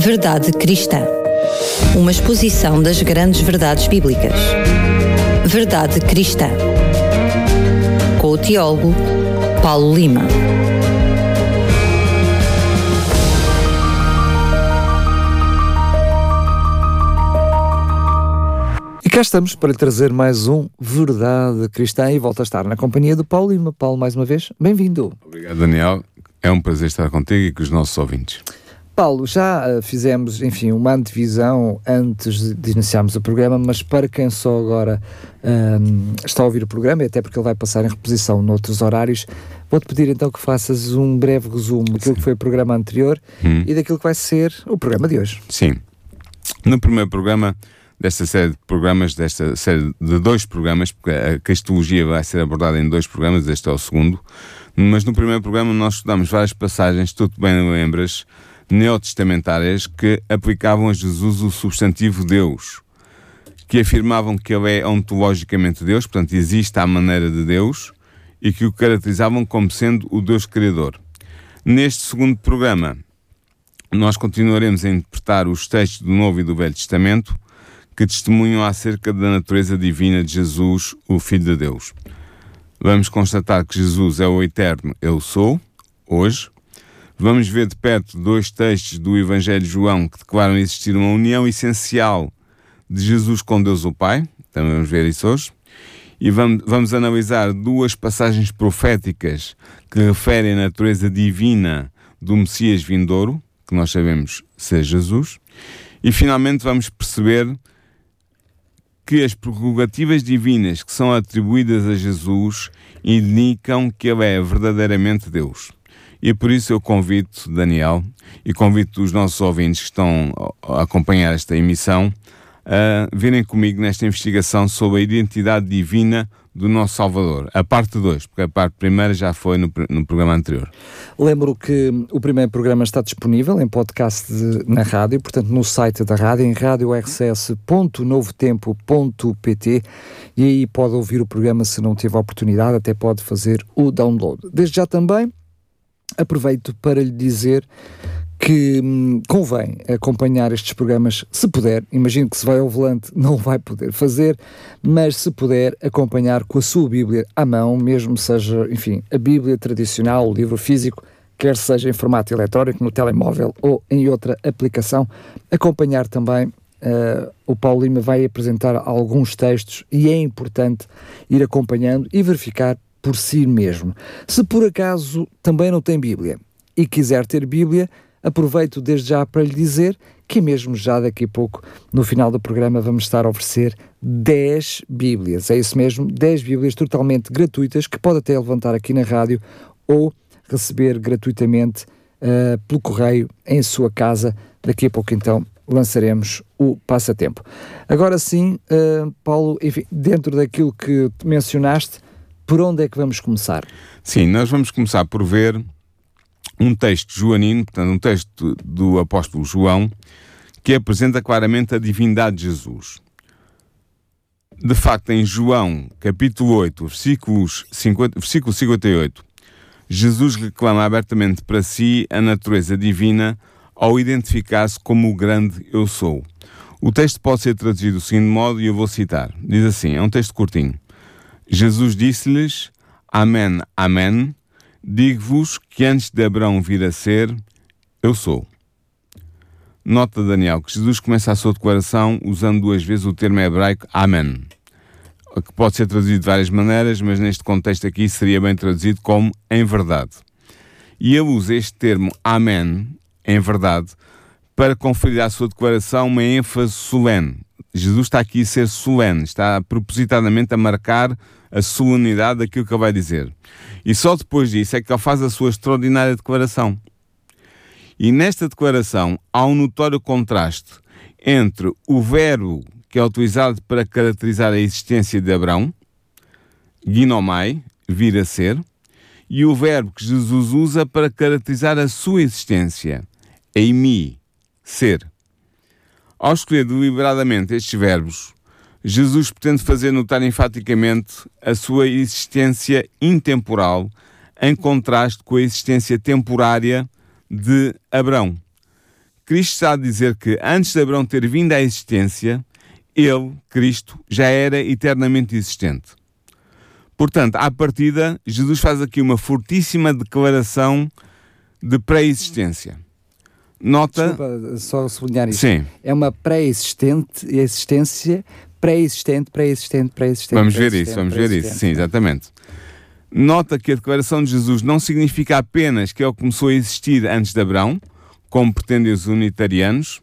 Verdade Cristã. Uma exposição das grandes verdades bíblicas. Verdade Cristã. Com o teólogo Paulo Lima. E cá estamos para lhe trazer mais um Verdade Cristã e volta a estar na companhia do Paulo Lima. Paulo, mais uma vez, bem-vindo. Obrigado, Daniel. É um prazer estar contigo e com os nossos ouvintes. Paulo, já uh, fizemos, enfim, uma antevisão antes de iniciarmos o programa, mas para quem só agora um, está a ouvir o programa, e até porque ele vai passar em reposição noutros horários, vou-te pedir então que faças um breve resumo daquilo Sim. que foi o programa anterior hum. e daquilo que vai ser o programa de hoje. Sim. No primeiro programa desta série de programas, desta série de dois programas, porque a cristologia vai ser abordada em dois programas, este é o segundo, mas no primeiro programa nós estudamos várias passagens, tu bem lembras, neotestamentárias que aplicavam a Jesus o substantivo Deus, que afirmavam que ele é ontologicamente Deus, portanto existe à maneira de Deus, e que o caracterizavam como sendo o Deus Criador. Neste segundo programa, nós continuaremos a interpretar os textos do Novo e do Velho Testamento, que testemunham acerca da natureza divina de Jesus, o Filho de Deus. Vamos constatar que Jesus é o eterno Eu Sou, hoje. Vamos ver de perto dois textos do Evangelho de João que declaram existir uma união essencial de Jesus com Deus o Pai. Também vamos ver isso hoje. E vamos, vamos analisar duas passagens proféticas que referem a natureza divina do Messias vindouro, que nós sabemos ser Jesus. E finalmente vamos perceber que as prerrogativas divinas que são atribuídas a Jesus indicam que ele é verdadeiramente Deus. E por isso eu convido Daniel e convido os nossos ouvintes que estão a acompanhar esta emissão a virem comigo nesta investigação sobre a identidade divina do nosso Salvador. A parte 2, porque a parte primeira já foi no, no, programa anterior. Lembro que o primeiro programa está disponível em podcast de, na rádio, portanto no site da rádio, em radiorcs.novotempo.pt e aí pode ouvir o programa se não tiver oportunidade, até pode fazer o download. Desde já também aproveito para lhe dizer que hum, convém acompanhar estes programas, se puder, imagino que se vai ao volante não vai poder fazer, mas se puder acompanhar com a sua Bíblia à mão, mesmo seja, enfim, a Bíblia tradicional, o livro físico, quer seja em formato eletrónico, no telemóvel ou em outra aplicação, acompanhar também uh, o Paulo Lima vai apresentar alguns textos e é importante ir acompanhando e verificar por si mesmo. Se por acaso também não tem Bíblia e quiser ter Bíblia, aproveito desde já para lhe dizer que mesmo já daqui a pouco, no final do programa, vamos estar a oferecer 10 Bíblias. É isso mesmo, 10 Bíblias totalmente gratuitas que pode até levantar aqui na rádio ou receber gratuitamente uh, pelo correio em sua casa. Daqui a pouco, então, lançaremos o passatempo. Agora sim, uh, Paulo, enfim, dentro daquilo que mencionaste, por onde é que vamos começar? Sim, nós vamos começar por ver um texto joanino, portanto, um texto do apóstolo João, que apresenta claramente a divindade de Jesus. De facto, em João, capítulo 8, versículos 50, versículo 58, Jesus reclama abertamente para si a natureza divina ao identificar-se como o grande Eu Sou. O texto pode ser traduzido do seguinte modo e eu vou citar. Diz assim, é um texto curtinho. Jesus disse-lhes, Amém, Amém, Digo-vos que antes de Abraão vir a ser, eu sou. Nota Daniel que Jesus começa a sua declaração usando duas vezes o termo hebraico Amen, que pode ser traduzido de várias maneiras, mas neste contexto aqui seria bem traduzido como em verdade. E ele usa este termo Amen, em verdade, para conferir à sua declaração uma ênfase solene. Jesus está aqui a ser solene, está propositadamente a marcar a solenidade daquilo que ele vai dizer. E só depois disso é que ele faz a sua extraordinária declaração. E nesta declaração há um notório contraste entre o verbo que é utilizado para caracterizar a existência de Abraão, ginomai, vir a ser, e o verbo que Jesus usa para caracterizar a sua existência, eimi, ser. Ao escolher deliberadamente estes verbos, Jesus pretende fazer notar enfaticamente a sua existência intemporal em contraste com a existência temporária de Abraão, Cristo está a dizer que antes de Abraão ter vindo à existência, ele, Cristo, já era eternamente existente. Portanto, à partida, Jesus faz aqui uma fortíssima declaração de pré-existência. Nota. Desculpa, só sublinhar isso. Sim. É uma pré-existente, existência, pré-existente, pré-existente, pré-existente. Vamos ver isso, vamos ver isso. Sim, exatamente. Nota que a declaração de Jesus não significa apenas que ele começou a existir antes de Abraão, como pretendem os unitarianos.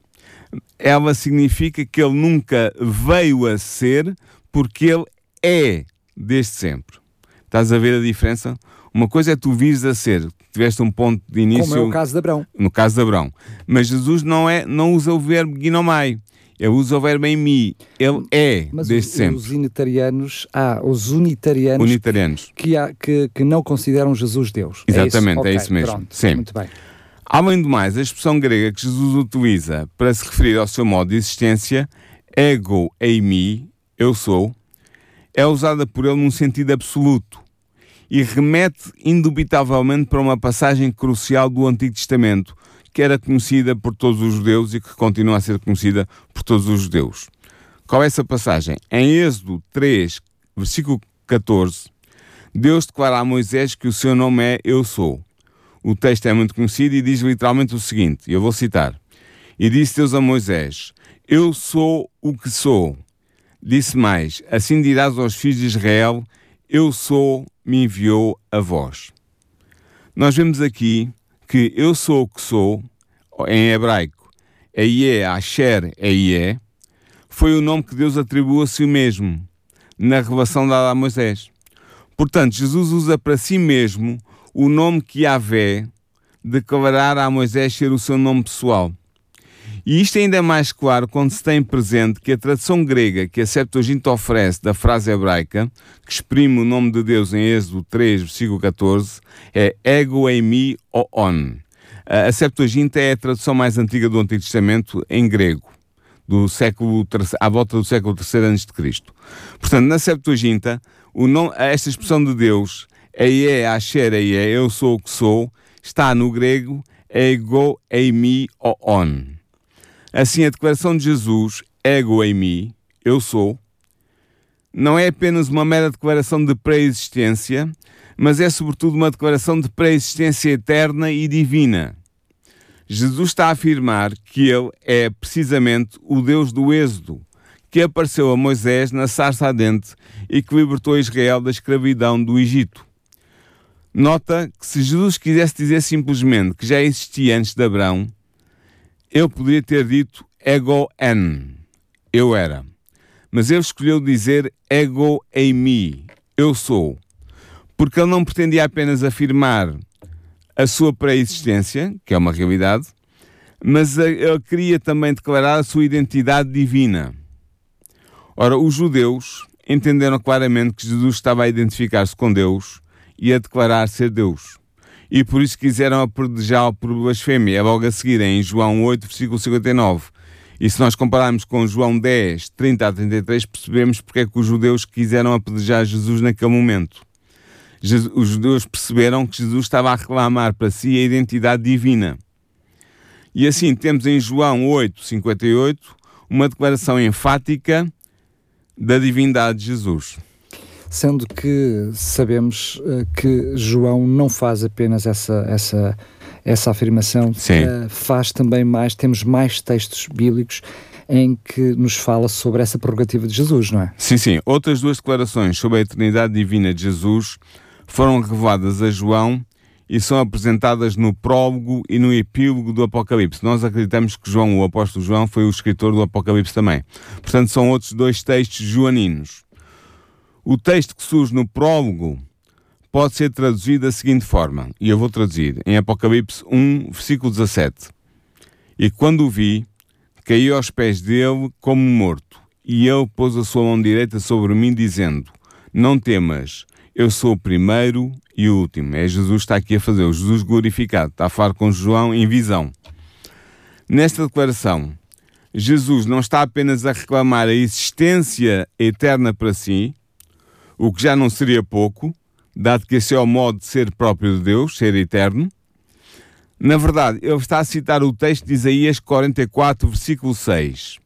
Ela significa que ele nunca veio a ser, porque ele é desde sempre. Estás a ver a diferença? Uma coisa é tu vires a ser, tiveste um ponto de início. Como é o caso de Abrão. no caso de Abraão. Mas Jesus não, é, não usa o verbo ginomai. Ele usa o verbo em mi. Ele é Mas desde os, sempre. os unitarianos, ah, os unitarianos Unitarianos. que, há- que, que não consideram Jesus Deus. Exatamente, é Ok, isso mesmo. Pronto, Sim. Muito bem. Além do mais, a expressão grega que Jesus utiliza para se referir ao seu modo de existência, ego eimi, eu sou, é usada por ele num sentido absoluto e remete indubitavelmente para uma passagem crucial do Antigo Testamento, que era conhecida por todos os judeus e que continua a ser conhecida por todos os judeus. Qual é essa passagem? Em Êxodo 3, versículo 14, Deus declara a Moisés que o seu nome é Eu Sou. O texto é muito conhecido e diz literalmente o seguinte: eu vou citar. E disse Deus a Moisés: Eu sou o que sou. Disse mais: Assim dirás aos filhos de Israel: Eu sou, me enviou a vós. Nós vemos aqui que eu sou o que sou, em hebraico, Eie, Asher, Eie, foi o nome que Deus atribuiu a si mesmo na revelação dada a Moisés. Portanto, Jesus usa para si mesmo o nome que Yahvé declarara a Moisés ser o seu nome pessoal. E isto ainda é mais claro quando se tem presente que a tradução grega que a Septuaginta oferece da frase hebraica, que exprime o nome de Deus em Êxodo 3, versículo 14, é ego eimi on. A Septuaginta é a tradução mais antiga do Antigo Testamento em grego, do século à volta do século III a.C. Portanto, na Septuaginta, o nome, esta expressão de Deus, Eie, Asher, Eie, eu sou o que sou, está no grego ego eimi on. Assim, a declaração de Jesus, ego eimi, eu sou, não é apenas uma mera declaração de pré-existência, mas é sobretudo uma declaração de pré-existência eterna e divina. Jesus está a afirmar que ele é precisamente o Deus do Êxodo, que apareceu a Moisés na sarça ardente e que libertou Israel da escravidão do Egito. Nota que se Jesus quisesse dizer simplesmente que já existia antes de Abraão, ele poderia ter dito ego en, eu era. Mas ele escolheu dizer ego eimi, eu sou, porque ele não pretendia apenas afirmar a sua pré-existência, que é uma realidade, mas ele queria também declarar a sua identidade divina. Ora, os judeus entenderam claramente que Jesus estava a identificar-se com Deus e a declarar ser Deus. E por isso quiseram apedrejá-lo por blasfémia. É logo a seguir, em João 8, versículo 59. E se nós compararmos com João 10, 30 a 33, percebemos porque é que os judeus quiseram apedrejar Jesus naquele momento. Os judeus perceberam que Jesus estava a reclamar para si a identidade divina. E assim temos em João 8, 58, uma declaração enfática da divindade de Jesus. Sendo que sabemos uh, que João não faz apenas essa, essa, essa afirmação, uh, faz também mais, temos mais textos bíblicos em que nos fala sobre essa prerrogativa de Jesus, não é? Sim, sim. Outras duas declarações sobre a eternidade divina de Jesus foram reveladas a João e são apresentadas no prólogo e no epílogo do Apocalipse. Nós acreditamos que João, o apóstolo João, foi o escritor do Apocalipse também. Portanto, são outros dois textos joaninos. O texto que surge no prólogo pode ser traduzido da seguinte forma, e eu vou traduzir, em Apocalipse 1, versículo 17. E quando o vi, caí aos pés dele como morto, e ele pôs a sua mão direita sobre mim, dizendo: Não temas, eu sou o primeiro e o último. É Jesus que está aqui a fazer, o Jesus glorificado, está a falar com João em visão. Nesta declaração, Jesus não está apenas a reclamar a existência eterna para si, o que já não seria pouco, dado que esse é o modo de ser próprio de Deus, ser eterno, Na verdade, ele está a citar o texto de Isaías 44, versículo 6.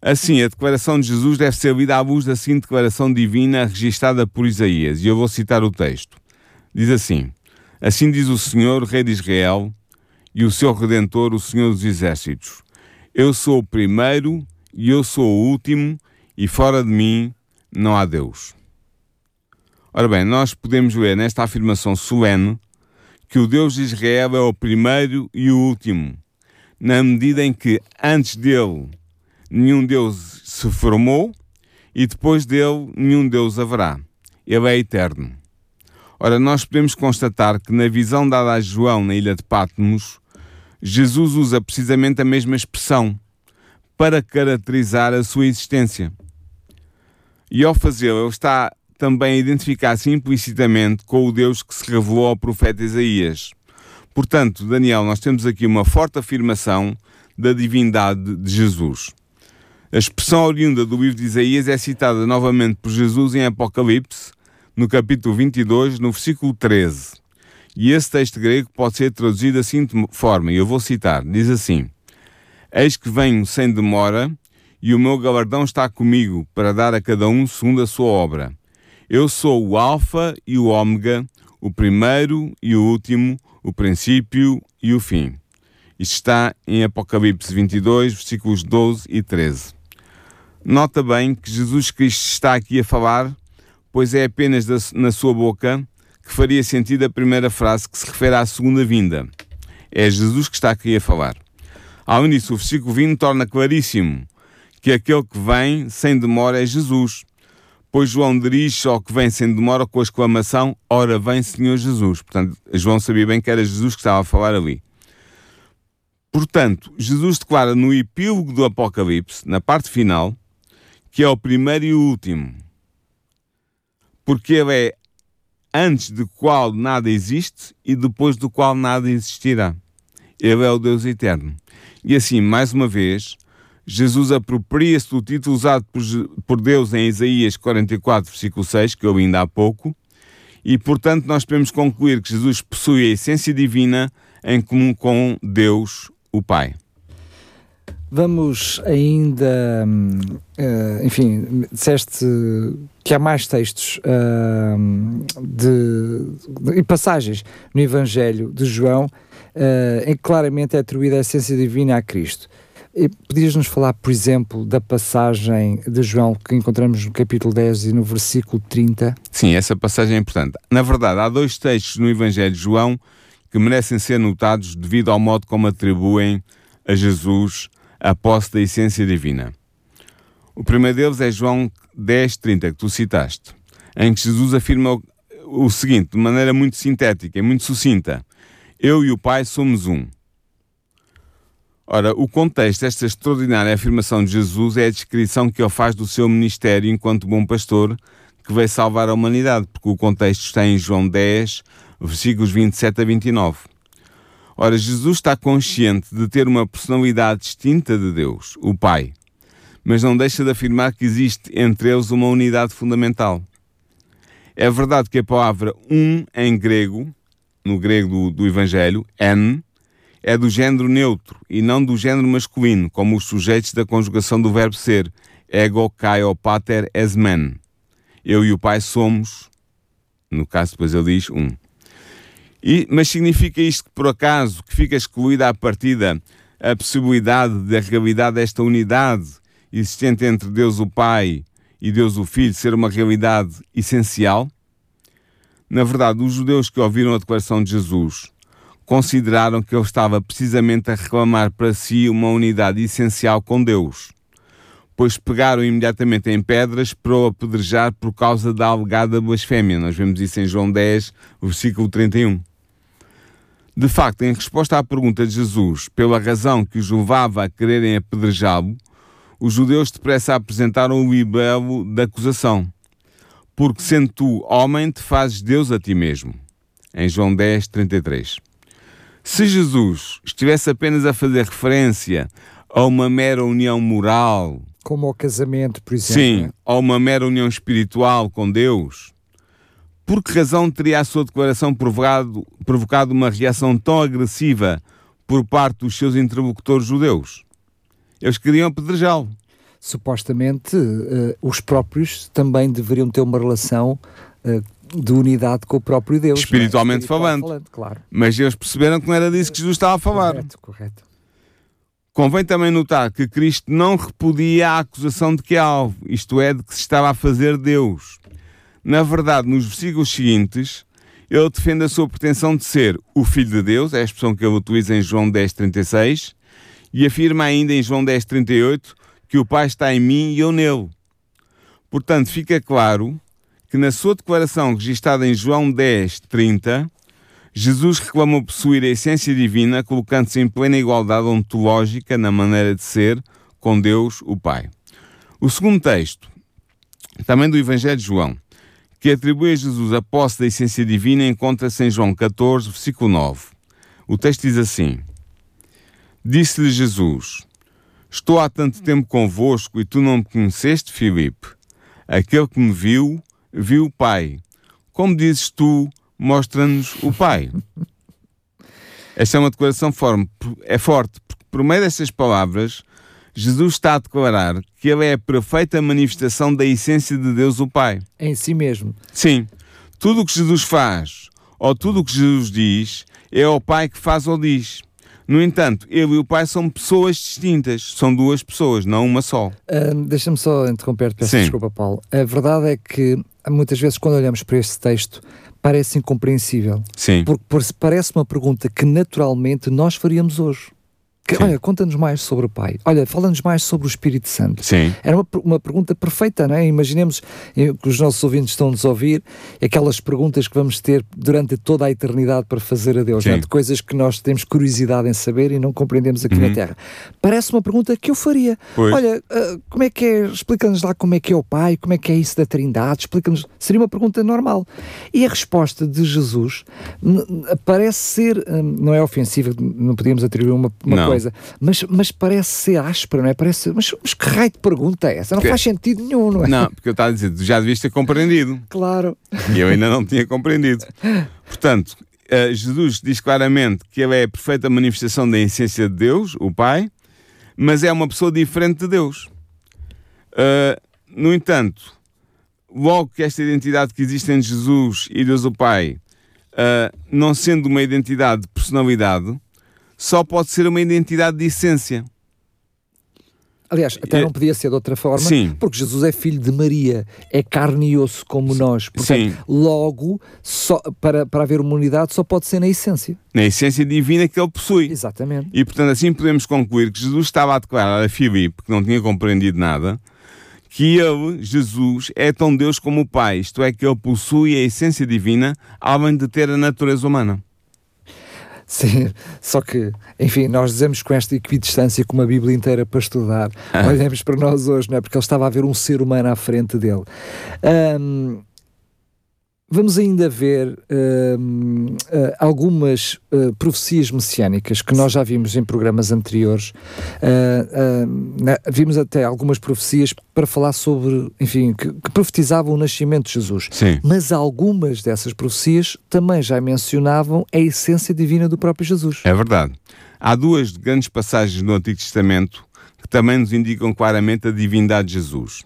Assim, a declaração de Jesus deve ser lida à luz da seguinte declaração divina registada por Isaías, e eu vou citar o texto. Diz assim: Assim diz o Senhor, Rei de Israel, e o seu Redentor, o Senhor dos Exércitos: Eu sou o primeiro e eu sou o último, e fora de mim não há Deus. Ora bem, nós podemos ler nesta afirmação solene que o Deus de Israel é o primeiro e o último, na medida em que antes dele nenhum Deus se formou e depois dele nenhum Deus haverá. Ele é eterno. Ora, nós podemos constatar que na visão dada a João na ilha de Patmos, Jesus usa precisamente a mesma expressão para caracterizar a sua existência. E ao fazê-lo, ele está também identificar-se implicitamente com o Deus que se revelou ao profeta Isaías. Portanto, Daniel, nós temos aqui uma forte afirmação da divindade de Jesus. A expressão oriunda do livro de Isaías é citada novamente por Jesus em Apocalipse, no capítulo 22, no versículo 13. E esse texto grego pode ser traduzido assim de forma, e eu vou citar, diz assim: Eis que venho sem demora, e o meu galardão está comigo, para dar a cada um segundo a sua obra. Eu sou o Alfa e o Ômega, o primeiro e o último, o princípio e o fim. Isto está em Apocalipse 22, versículos 12 e 13. Nota bem que Jesus Cristo está aqui a falar, pois é apenas na sua boca que faria sentido a primeira frase que se refere à segunda vinda. É Jesus que está aqui a falar. Além disso, o versículo 20 torna claríssimo que aquele que vem sem demora é Jesus Pois João dirige ao que vem sem demora com a exclamação: Ora vem Senhor Jesus. Portanto, João sabia bem que era Jesus que estava a falar ali. Portanto, Jesus declara no epílogo do Apocalipse, na parte final, que é o primeiro e o último. Porque ele é antes do qual nada existe e depois do qual nada existirá. Ele é o Deus eterno. E assim, mais uma vez, Jesus apropria-se do título usado por, Deus em Isaías 44, versículo 6, que eu ainda há pouco, e portanto nós podemos concluir que Jesus possui a essência divina em comum com Deus, o Pai. Vamos ainda, uh, enfim, disseste que há mais textos uh, de, e passagens no Evangelho de João uh, em que claramente é atribuída a essência divina a Cristo. Podias-nos falar, por exemplo, da passagem de João que encontramos no capítulo 10 e no versículo 30? Sim, essa passagem é importante. Na verdade, há dois textos no Evangelho de João que merecem ser notados devido ao modo como atribuem a Jesus a posse da essência divina. O primeiro deles é João 10, 30, que tu citaste, em que Jesus afirma o seguinte, de maneira muito sintética e muito sucinta: Eu e o Pai somos um. Ora, o contexto desta extraordinária afirmação de Jesus é a descrição que ele faz do seu ministério enquanto bom pastor que veio salvar a humanidade, porque o contexto está em João 10, versículos 27 a 29. Ora, Jesus está consciente de ter uma personalidade distinta de Deus, o Pai, mas não deixa de afirmar que existe entre eles uma unidade fundamental. É verdade que a palavra um em grego, no grego do, do Evangelho, en, é do género neutro e não do género masculino, como os sujeitos da conjugação do verbo ser, ego, kai, pater, es men. Eu e o pai somos, no caso depois ele diz, um. E, mas significa isto que por acaso que fica excluída à partida a possibilidade da realidade desta unidade existente entre Deus o Pai e Deus o Filho ser uma realidade essencial? Na verdade, os judeus que ouviram a declaração de Jesus consideraram que ele estava precisamente a reclamar para si uma unidade essencial com Deus, pois pegaram imediatamente em pedras para o apedrejar por causa da alegada blasfémia. Nós vemos isso em João 10, versículo 31. De facto, em resposta à pergunta de Jesus pela razão que os levava a quererem apedrejá-lo, os judeus depressa apresentaram o libelo da acusação. Porque sendo tu homem, te fazes Deus a ti mesmo. Em João 10, 33. Se Jesus estivesse apenas a fazer referência a uma mera união moral, como o casamento, por exemplo, sim, a uma mera união espiritual com Deus, Por que razão teria a sua declaração provocado, provocado uma reação tão agressiva por parte dos seus interlocutores judeus? Eles queriam apedrejá-lo. Supostamente, uh, os próprios também deveriam ter uma relação uh, de unidade com o próprio Deus. Espiritualmente, é? falando. falando claro. Mas eles perceberam que não era disso que Jesus estava a falar. Correto, correto. Convém também notar que Cristo não repudia a acusação de que é alvo, isto é, de que se estava a fazer Deus. Na verdade, nos versículos seguintes, ele defende a sua pretensão de ser o Filho de Deus, é a expressão que ele utiliza em João 10,36, e afirma ainda em João 10,38 que o Pai está em mim e eu nele. Portanto, fica claro que na sua declaração registrada em João 10,30, Jesus reclamou possuir a essência divina, colocando-se em plena igualdade ontológica na maneira de ser com Deus, o Pai. O segundo texto, também do Evangelho de João, que atribui a Jesus a posse da essência divina, encontra-se em João 14, versículo 9. O texto diz assim: Disse-lhe Jesus: Estou há tanto tempo convosco e tu não me conheceste, Filipe. Aquele que me viu, viu o Pai. Como dizes tu, mostra-nos o Pai. Esta é uma declaração forte, é forte, porque por meio destas palavras, Jesus está a declarar que Ele é a perfeita manifestação da essência de Deus, o Pai. Em si mesmo. Sim. Tudo o que Jesus faz, ou tudo o que Jesus diz, é o Pai que faz ou diz. No entanto, ele e o pai são pessoas distintas, são duas pessoas, não uma só. Uh, Deixa-me só interromper, peço Sim. desculpa, Paulo. A verdade é que muitas vezes, quando olhamos para este texto, parece incompreensível. Sim. Porque parece uma pergunta que naturalmente nós faríamos hoje. Que, olha, conta-nos mais sobre o Pai. Olha, fala-nos mais sobre o Espírito Santo. Sim. Era uma, uma pergunta perfeita, não é? Imaginemos eh, que os nossos ouvintes estão-nos a ouvir, aquelas perguntas que vamos ter durante toda a eternidade para fazer a Deus, é? de coisas que nós temos curiosidade em saber e não compreendemos aqui uhum. na Terra. Parece uma pergunta que eu faria. Pois. Olha, uh, como é que é? Explica-nos lá como é que é o Pai, como é que é isso da Trindade, explica-nos. Seria uma pergunta normal. E a resposta de Jesus parece ser, um, não é ofensiva, não podíamos atribuir uma, uma coisa, mas, mas parece ser áspera, não é? Parece, mas, mas que raio de pergunta é essa? Não faz sentido nenhum, não é? Não, porque eu estava a dizer, tu já devias ter compreendido. Claro. E eu ainda não tinha compreendido. Portanto, uh, Jesus diz claramente que ele é a perfeita manifestação da essência de Deus, o Pai, mas é uma pessoa diferente de Deus. Uh, no entanto, logo que esta identidade que existe entre Jesus e Deus o Pai, uh, não sendo uma identidade de personalidade, só pode ser uma identidade de essência. Aliás, até não podia ser de outra forma, Sim. porque Jesus é filho de Maria, é carne e osso como nós. Portanto, Sim. logo, só, para, para haver uma unidade, só pode ser na essência. Na essência divina que ele possui. Exatamente. E, portanto, assim podemos concluir que Jesus estava a declarar a Filipe, que não tinha compreendido nada, que ele, Jesus, é tão Deus como o Pai, isto é, que ele possui a essência divina, além de ter a natureza humana. Sim, só que, enfim, nós dizemos com esta equidistância, com uma Bíblia inteira para estudar, ah. olhamos para nós hoje, não é? Porque ele estava a ver um ser humano à frente dele. Um, Vamos ainda ver uh, uh, algumas uh, profecias messiânicas que nós já vimos em programas anteriores. Né, vimos até algumas profecias para falar sobre, enfim, que, que, profetizavam o nascimento de Jesus. Sim. Mas algumas dessas profecias também já mencionavam a essência divina do próprio Jesus. É verdade. Há duas grandes passagens no Antigo Testamento que também nos indicam claramente a divindade de Jesus.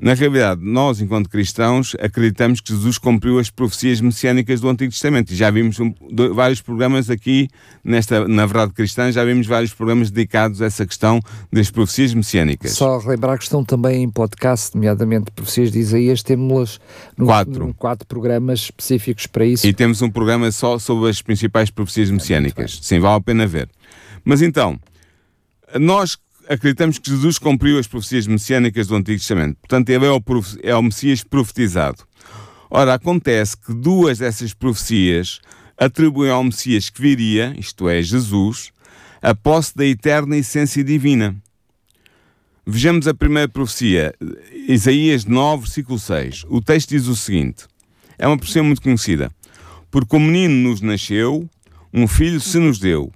Na realidade, nós, enquanto cristãos, acreditamos que Jesus cumpriu as profecias messiânicas do Antigo Testamento. E já vimos um, do, vários programas aqui, nesta, na verdade cristã, já vimos vários programas dedicados a essa questão das profecias messiânicas. Só relembrar que estão também em podcast, nomeadamente profecias de Isaías, temos no, quatro. No, quatro programas específicos para isso. E temos um programa só sobre as principais profecias messiânicas. Sim, vale a pena ver. Mas então, nós acreditamos que Jesus cumpriu as profecias messiânicas do Antigo Testamento. Portanto, ele é o, é o Messias profetizado. Ora, acontece que duas dessas profecias atribuem ao Messias que viria, isto é, Jesus, a posse da eterna essência divina. Vejamos a primeira profecia, Isaías 9, versículo 6. O texto diz o seguinte: é uma profecia muito conhecida. Porque o menino nos nasceu, um filho se nos deu,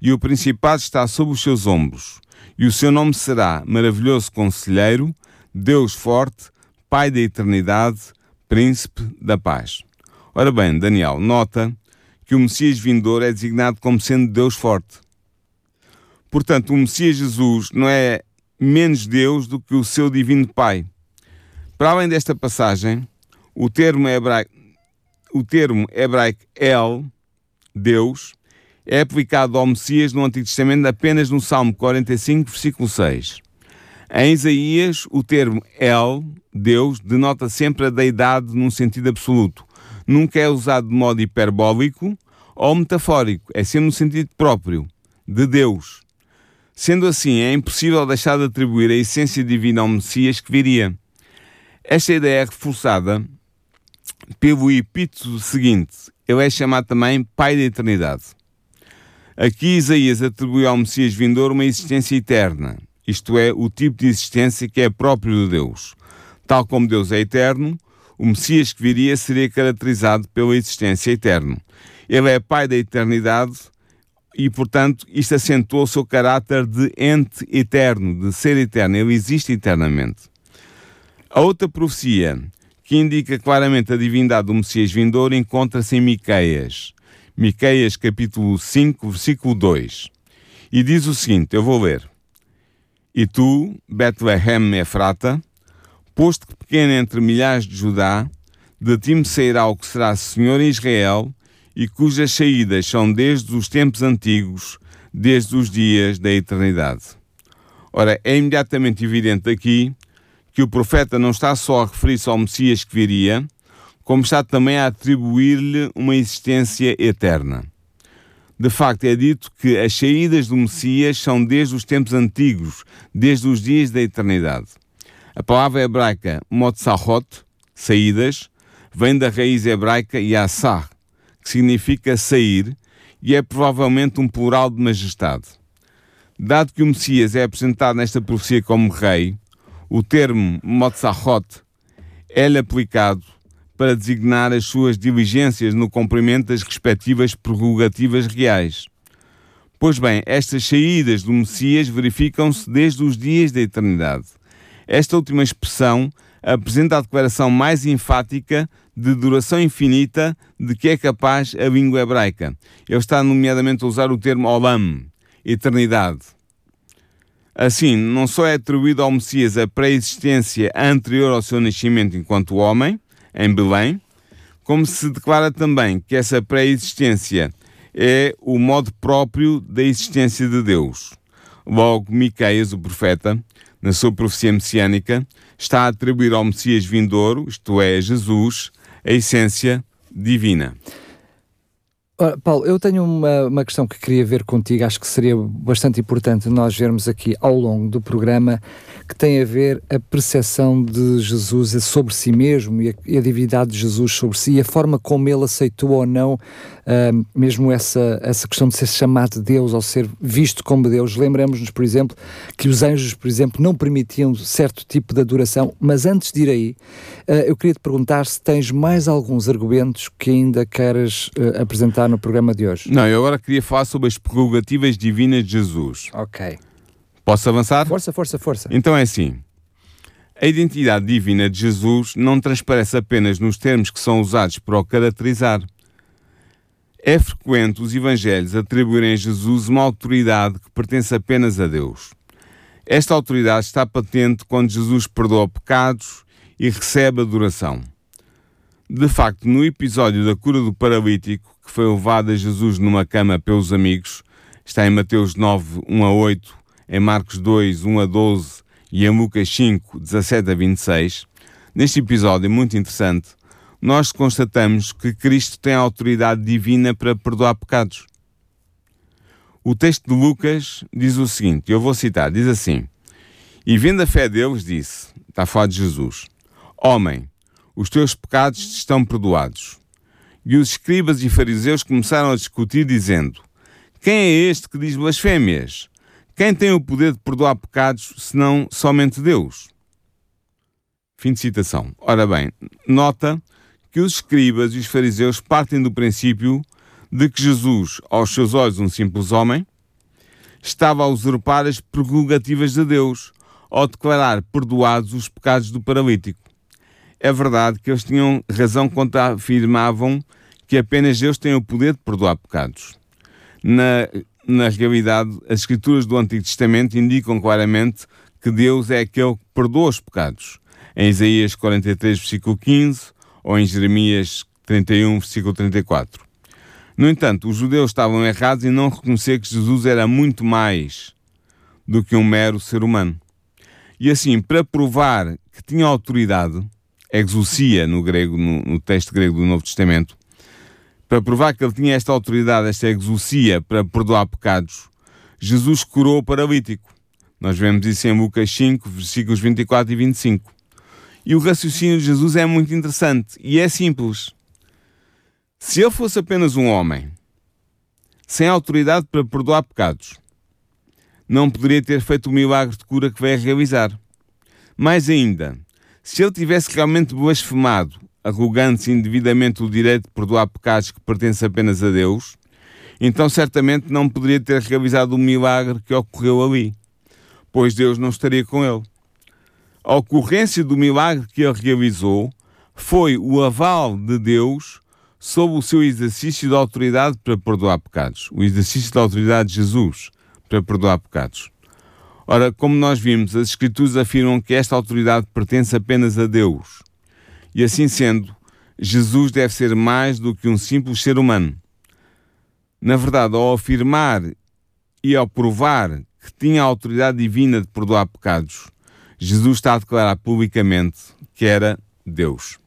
e o principado está sobre os seus ombros e o seu nome será Maravilhoso Conselheiro, Deus Forte, Pai da Eternidade, príncipe da paz. Ora bem, Daniel, nota que o Messias vindouro é designado como sendo Deus forte. Portanto, o Messias Jesus não é menos Deus do que o seu divino Pai. Para além desta passagem, o termo hebraico, o termo hebraico El, Deus, é aplicado ao Messias no Antigo Testamento apenas no Salmo 45, versículo 6. Em Isaías, o termo El, Deus, denota sempre a deidade num sentido absoluto. Nunca é usado de modo hiperbólico ou metafórico, é sempre no sentido próprio, de Deus. Sendo assim, é impossível deixar de atribuir a essência divina ao Messias que viria. Esta ideia é reforçada pelo epíteto seguinte. Ele é chamado também Pai da Eternidade. Aqui Isaías atribui ao Messias vindouro uma existência eterna, isto é, o tipo de existência que é próprio de Deus. Tal como Deus é eterno, o Messias que viria seria caracterizado pela existência eterna. Ele é Pai da eternidade e, portanto, isto acentuou o seu caráter de ente eterno, de ser eterno. Ele existe eternamente. A outra profecia que indica claramente a divindade do Messias vindouro encontra-se em Miqueias. Miqueias capítulo 5, versículo 2. E diz o seguinte, eu vou ler. E tu, Betlehem Efrata, posto que pequeno entre milhares de Judá, de ti me sairá o que será Senhor em Israel, e cujas saídas são desde os tempos antigos, desde os dias da eternidade. Ora, é imediatamente evidente aqui que o profeta não está só a referir-se ao Messias que viria, como está também a atribuir-lhe uma existência eterna. De facto, é dito que as saídas do Messias são desde os tempos antigos, desde os dias da eternidade. A palavra hebraica motzahot, saídas, vem da raiz hebraica yassar, que significa sair, e é provavelmente um plural de majestade. Dado que o Messias é apresentado nesta profecia como rei, o termo motzahot é-lhe aplicado para designar as suas diligências no cumprimento das respectivas prerrogativas reais. Pois bem, estas saídas do Messias verificam-se desde os dias da eternidade. Esta última expressão apresenta a declaração mais enfática de duração infinita de que é capaz a língua hebraica. Ele está, nomeadamente, a usar o termo olam, eternidade. Assim, não só é atribuído ao Messias a pré-existência anterior ao seu nascimento enquanto homem, em Belém, como se declara também que essa pré-existência é o modo próprio da existência de Deus. Logo, Miqueias, o profeta, na sua profecia messiânica, está a atribuir ao Messias vindouro, isto é, Jesus, a essência divina. Ora, Paulo, eu tenho uma, uma questão que queria ver contigo, acho que seria bastante importante nós vermos aqui ao longo do programa, que tem a ver a percepção de Jesus sobre si mesmo e a, e a divindade de Jesus sobre si e a forma como ele aceitou ou não uh, mesmo essa, essa questão de ser chamado de Deus ou ser visto como Deus. Lembramos-nos, por exemplo, que os anjos, por exemplo, não permitiam certo tipo de adoração, mas antes de ir aí, uh, eu queria te perguntar se tens mais alguns argumentos que ainda queres uh, apresentar no programa de hoje. Não, eu agora queria falar sobre as prerrogativas divinas de Jesus. Ok. Posso avançar? Força, força, força. Então é assim. A identidade divina de Jesus não transparece apenas nos termos que são usados para o caracterizar. É frequente os evangelhos atribuírem a Jesus uma autoridade que pertence apenas a Deus. Esta autoridade está patente quando Jesus perdoa pecados e recebe adoração. De facto, no episódio da cura do paralítico, que foi levado a Jesus numa cama pelos amigos, está em Mateus 9, 1 a 8, em Marcos 2, 1 a 12 e em Lucas 5, 17 a 26, neste episódio muito interessante, nós constatamos que Cristo tem autoridade divina para perdoar pecados. O texto de Lucas diz o seguinte, eu vou citar, diz assim, E vendo a fé deles, disse, está a falar de Jesus, Homem, os teus pecados estão perdoados. E os escribas e fariseus começaram a discutir, dizendo, Quem é este que diz blasfémias? Quem tem o poder de perdoar pecados senão somente Deus? Fim de citação. Ora bem, nota que os escribas e os fariseus partem do princípio de que Jesus, aos seus olhos um simples homem, estava a usurpar as prerrogativas de Deus ao declarar perdoados os pecados do paralítico. é verdade que eles tinham razão quando afirmavam que apenas Deus tem o poder de perdoar pecados. Na, na realidade, as escrituras do Antigo Testamento indicam claramente que Deus é aquele que perdoa os pecados. Em Isaías 43, versículo 15, ou em Jeremias 31, versículo 34. No entanto, os judeus estavam errados em não reconhecer que Jesus era muito mais do que um mero ser humano. E assim, para provar que tinha autoridade, exousia no grego, no, no texto grego do Novo Testamento, para provar que ele tinha esta autoridade, esta exousia para perdoar pecados, Jesus curou o paralítico. Nós vemos isso em Lucas 5, versículos 24 e 25. E o raciocínio de Jesus é muito interessante e é simples. Se ele fosse apenas um homem, sem autoridade para perdoar pecados, não poderia ter feito o milagre de cura que vai realizar. Mais ainda, se ele tivesse realmente blasfemado, arrogando-se indevidamente o direito de perdoar pecados que pertencem apenas a Deus, então certamente não poderia ter realizado o milagre que ocorreu ali, pois Deus não estaria com ele. A ocorrência do milagre que ele realizou foi o aval de Deus sob o seu exercício de autoridade para perdoar pecados, o exercício da autoridade de Jesus para perdoar pecados. Ora, como nós vimos, as Escrituras afirmam que esta autoridade pertence apenas a Deus. E assim sendo, Jesus deve ser mais do que um simples ser humano. Na verdade, ao afirmar e ao provar que tinha a autoridade divina de perdoar pecados, Jesus está a declarar publicamente que era Deus.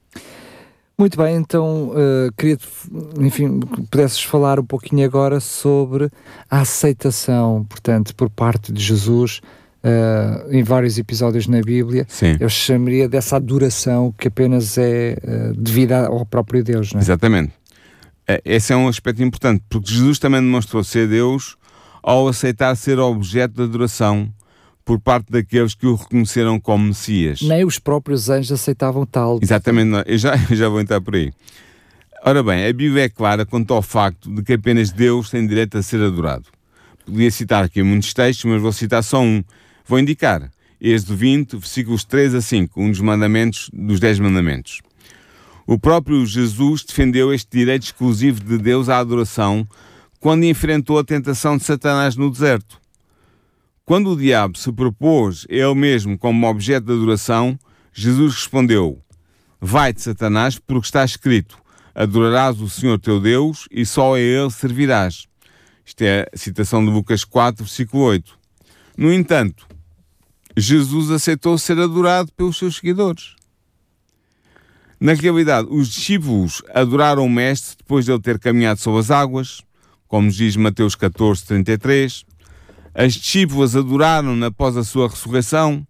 Muito bem, então uh, queria, enfim, que pudesses falar um pouquinho agora sobre a aceitação, portanto, por parte de Jesus uh, em vários episódios na Bíblia. Sim. Eu chamaria dessa adoração que apenas é uh, devida ao próprio Deus, não é? Exatamente. Esse é um aspecto importante, porque Jesus também demonstrou ser Deus ao aceitar ser objeto de adoração por parte daqueles que o reconheceram como Messias. Nem os próprios anjos aceitavam tal. Exatamente, não. Eu, já, eu já vou entrar por aí. Ora bem, a Bíblia é clara quanto ao facto de que apenas Deus tem direito a ser adorado. Podia citar aqui muitos textos, mas vou citar só um. Vou indicar. Êxodo 20, versículos 3 a 5, um dos mandamentos, dos 10 mandamentos. O próprio Jesus defendeu este direito exclusivo de Deus à adoração quando enfrentou a tentação de Satanás no deserto. Quando o diabo se propôs ele mesmo como objeto de adoração, Jesus respondeu: Vai-te, Satanás, porque está escrito: Adorarás o Senhor teu Deus e só a ele servirás. Isto é a citação de Lucas 4, versículo 8. No entanto, Jesus aceitou ser adorado pelos seus seguidores. Na realidade, os discípulos adoraram o Mestre depois de ele ter caminhado sobre as águas, como diz Mateus 14, 33. As discípulas adoraram-no após a sua ressurreição,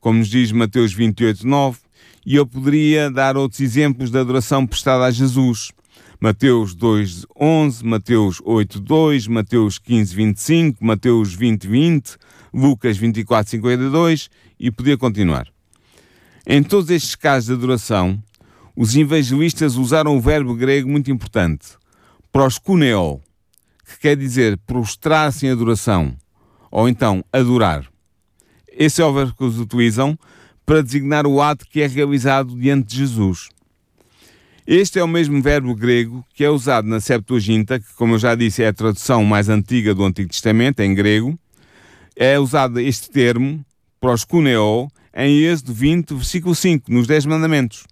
como nos diz Mateus 28, 9, e eu poderia dar outros exemplos de adoração prestada a Jesus. Mateus 2, 11, Mateus 8, 2, Mateus 15, 25, Mateus 20, 20, Lucas 24, 52 e podia continuar. Em todos estes casos de adoração, os evangelistas usaram o verbo grego muito importante, proskuneo, que quer dizer prostrar-se em adoração ou então adorar. Esse é o verbo que eles utilizam para designar o ato que é realizado diante de Jesus. Este é o mesmo verbo grego que é usado na Septuaginta, que, como eu já disse, é a tradução mais antiga do Antigo Testamento, em grego. É usado este termo, proskuneo, em Êxodo 20, versículo 5, nos Dez Mandamentos,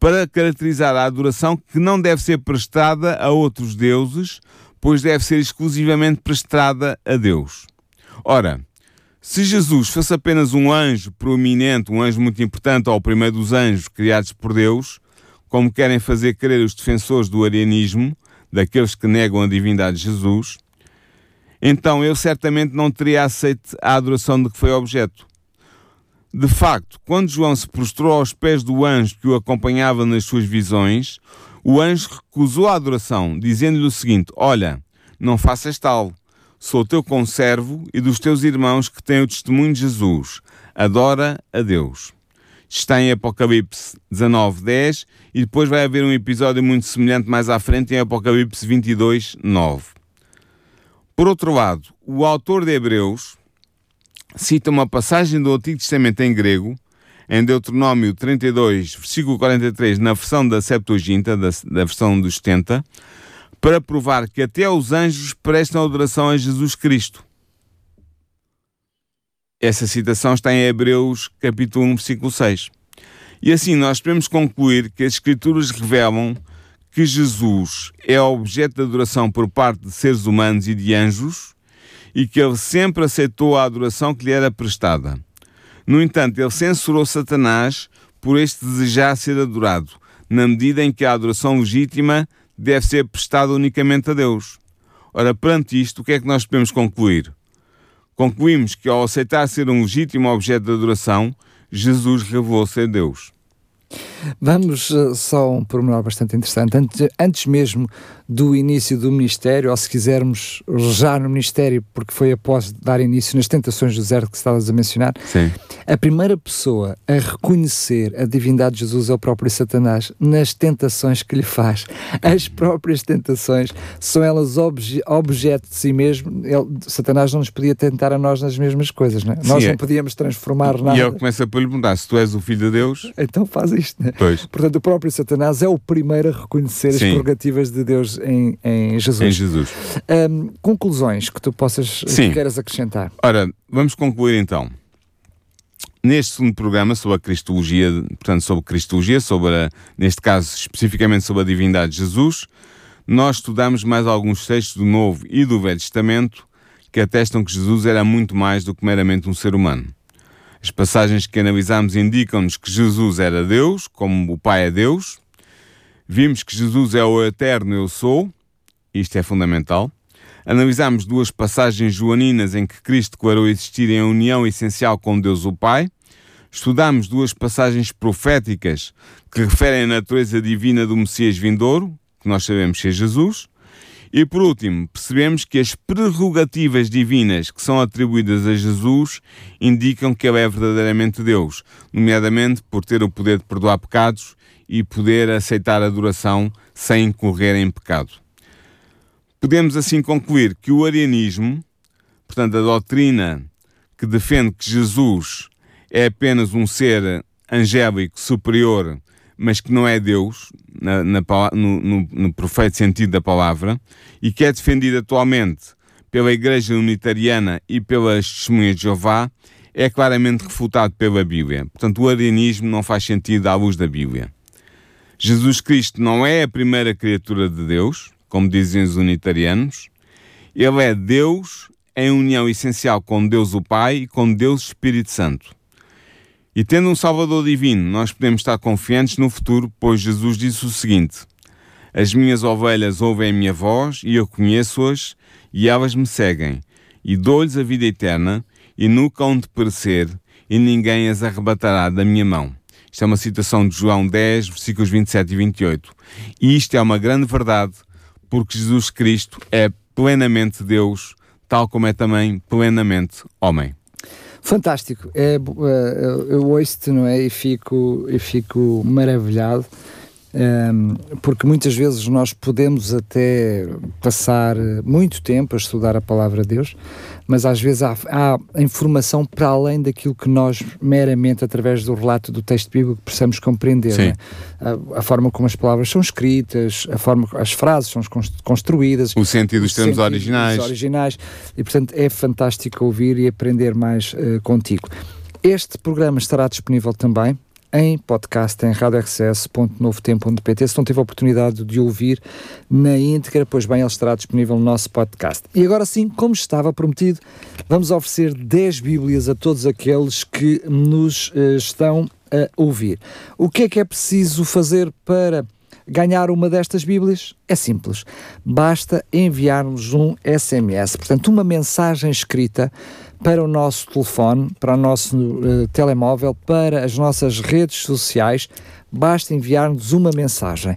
para caracterizar a adoração que não deve ser prestada a outros deuses, pois deve ser exclusivamente prestada a Deus. Ora, se Jesus fosse apenas um anjo proeminente, um anjo muito importante, ou o primeiro dos anjos criados por Deus, como querem fazer crer os defensores do arianismo, daqueles que negam a divindade de Jesus, então ele certamente não teria aceito a adoração de que foi objeto. De facto, quando João se prostrou aos pés do anjo que o acompanhava nas suas visões, o anjo recusou a adoração, dizendo-lhe o seguinte: Olha, não faças tal. Sou teu conservo e dos teus irmãos que têm o testemunho de Jesus. Adora a Deus. Está em Apocalipse 19, 10 e depois vai haver um episódio muito semelhante mais à frente em Apocalipse 22, 9. Por outro lado, o autor de Hebreus cita uma passagem do Antigo Testamento em grego em Deuteronômio 32, versículo 43, na versão da Septuaginta, da, da versão dos 70, para provar que até os anjos prestam adoração a Jesus Cristo. Essa citação está em Hebreus capítulo 1, versículo 6. E assim nós podemos concluir que as Escrituras revelam que Jesus é objeto de adoração por parte de seres humanos e de anjos e que ele sempre aceitou a adoração que lhe era prestada. No entanto, ele censurou Satanás por este desejar ser adorado, na medida em que a adoração legítima deve ser prestada unicamente a Deus. Ora, perante isto, o que é que nós podemos concluir? Concluímos que, ao aceitar ser um legítimo objeto de adoração, Jesus revelou ser Deus. Vamos uh, só um pormenor bastante interessante. Antes, antes mesmo do início do ministério, ou se quisermos já no ministério, porque foi após dar início nas tentações do deserto que estavas a mencionar, Sim. a primeira pessoa a reconhecer a divindade de Jesus é o próprio Satanás nas tentações que lhe faz. As próprias tentações são elas obje objeto de si mesmo. Ele, Satanás não nos podia tentar a nós nas mesmas coisas, não é? Sim, nós é. não podíamos transformar nada. E ele começa por lhe perguntar se tu és o filho de Deus. Então faz isto, né? Pois. Portanto, o próprio Satanás é o primeiro a reconhecer as Sim. prerrogativas de Deus em, em Jesus. Em Jesus. Ahm, conclusões que tu possas Sim. que queiras acrescentar. Ora, vamos concluir então. Neste segundo programa sobre a Cristologia, portanto, sobre Cristologia, sobre a, neste caso especificamente sobre a divindade de Jesus, nós estudamos mais alguns textos do Novo e do Velho Testamento que atestam que Jesus era muito mais do que meramente um ser humano. As passagens que analisamos indicam-nos que Jesus era Deus, como o Pai é Deus. Vimos que Jesus é o eterno Eu Sou, isto é fundamental. Analisámos duas passagens joaninas em que Cristo declarou existir em união essencial com Deus o Pai. Estudámos duas passagens proféticas que referem a natureza divina do Messias vindouro, que nós sabemos ser Jesus. E por último, percebemos que as prerrogativas divinas que são atribuídas a Jesus indicam que ele é verdadeiramente Deus, nomeadamente por ter o poder de perdoar pecados e poder aceitar a adoração sem incorrer em pecado. Podemos assim concluir que o arianismo, portanto, a doutrina que defende que Jesus é apenas um ser angélico superior, mas que não é Deus, na, na no, no, no perfeito sentido da palavra, e que é defendido atualmente pela Igreja Unitariana e pelas Testemunhas de Jeová, é claramente refutado pela Bíblia. Portanto, o arianismo não faz sentido à luz da Bíblia. Jesus Cristo não é a primeira criatura de Deus, como dizem os unitarianos. Ele é Deus em união essencial com Deus o Pai e com Deus Espírito Santo. E tendo um Salvador divino, nós podemos estar confiantes no futuro, pois Jesus disse o seguinte: As minhas ovelhas ouvem a minha voz e eu conheço-as e elas me seguem, e dou-lhes a vida eterna e nunca hão de perecer, e ninguém as arrebatará da minha mão. Isto é uma citação de João 10, versículos 27 e 28. E isto é uma grande verdade, porque Jesus Cristo é plenamente Deus, tal como é também plenamente homem. Fantástico. É, eh, eu ouço-te, não é? E fico, e fico maravilhado. ehm, porque muitas vezes nós podemos até passar muito tempo a estudar a palavra de Deus, mas às vezes há, há informação para além daquilo que nós meramente através do relato do texto bíblico precisamos compreender. Sim. não é? A, a forma como as palavras são escritas, a forma as frases são cons- construídas, O sentido dos termos originais. originais. E, portanto, é fantástico ouvir e aprender mais eh, contigo. Este programa estará disponível também em podcast em radiorcs.novotempo.pt se não teve a oportunidade de ouvir na íntegra, pois bem, ele estará disponível no nosso podcast. E agora sim, como estava prometido, vamos oferecer 10 Bíblias a todos aqueles que nos eh, estão a ouvir. O que é que é preciso fazer para ganhar uma destas Bíblias? É simples. Basta enviar-nos um SMS, portanto, uma mensagem escrita para o nosso telefone, para o nosso eh, telemóvel, para as nossas redes sociais. Basta enviar-nos uma mensagem.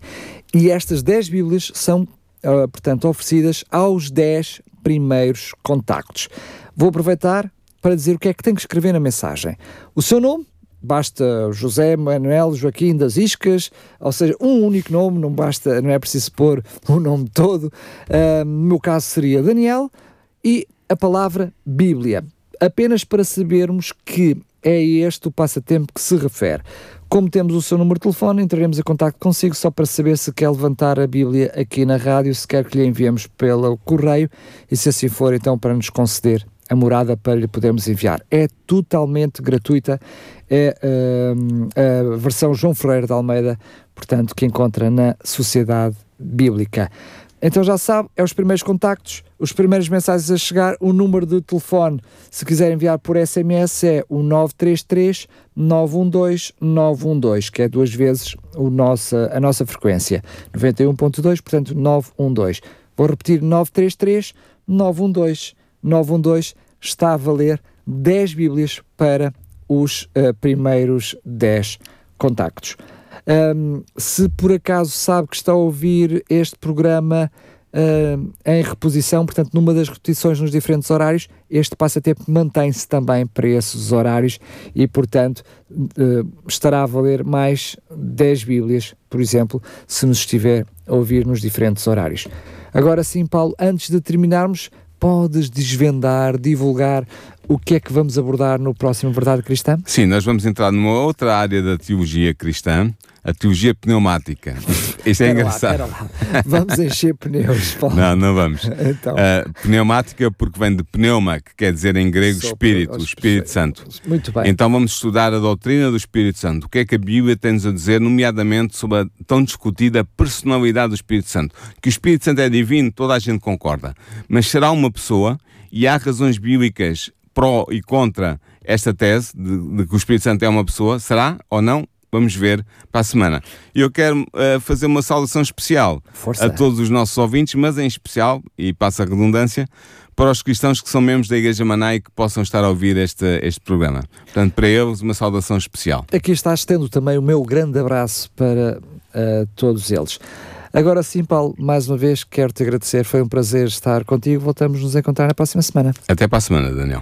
E estas 10 Bíblias são, ah, portanto, oferecidas aos 10 primeiros contactos. Vou aproveitar para dizer o que é que tem que escrever na mensagem. O seu nome, basta José Manuel Joaquim das Iscas, ou seja, um único nome, não basta, não é preciso pôr o nome todo. Ah, no meu caso seria Daniel e a palavra Bíblia. apenas para sabermos que é este o passatempo que se refere. Como temos o seu número de telefone, entraremos em contato consigo só para saber se quer levantar a Bíblia aqui na rádio, se quer que lhe enviemos pelo correio e se assim for, então para nos conceder a morada para lhe podermos enviar. É totalmente gratuita, é uh, a versão João Ferreira de Almeida, portanto, que encontra na Sociedade Bíblica. Então já sabe, é os primeiros contactos, os primeiros mensagens a chegar, o número de telefone, se quiser enviar por SMS, é o 933 912 912, que é duas vezes o nossa, a nossa frequência, 91.2, portanto 912. Vou repetir, 933 912 912 está a valer 10 Bíblias para os uh, primeiros 10 contactos. Um, se por acaso sabe que está a ouvir este programa uh, em reposição, portanto, numa das repetições nos diferentes horários, este passatempo mantém-se também para esses horários e, portanto, uh, estará a valer mais 10 Bíblias, por exemplo, se nos estiver a ouvir nos diferentes horários. Agora sim, Paulo, antes de terminarmos, podes desvendar, divulgar o que é que vamos abordar no próximo Verdade Cristã? Sim, nós vamos entrar numa outra área da teologia cristã, a teologia pneumática. Isto é engraçado. Lá, lá. Vamos encher pneus, Paulo. Não, não vamos. Então. Uh, pneumática porque vem de pneuma, que quer dizer em grego espírito, o Espírito Santo. Muito bem. Então vamos estudar a doutrina do Espírito Santo. O que é que a Bíblia tem-nos a dizer, nomeadamente sobre a tão discutida personalidade do Espírito Santo? Que o Espírito Santo é divino, toda a gente concorda. Mas será uma pessoa e há razões bíblicas pró e contra esta tese de, de, que o Espírito Santo é uma pessoa, será ou não? Vamos ver para a semana. Eu quero uh, fazer uma saudação especial Força. a todos os nossos ouvintes, mas em especial, e passa a redundância, para os cristãos que são membros da Igreja Maná e que possam estar a ouvir este, este programa. Portanto, para eles, uma saudação especial. Aqui está estendo também o meu grande abraço para uh, todos eles. Agora sim, Paulo, mais uma vez quero te agradecer, foi um prazer estar contigo. Voltamos nos encontrar na próxima semana. Até para a semana, Daniel.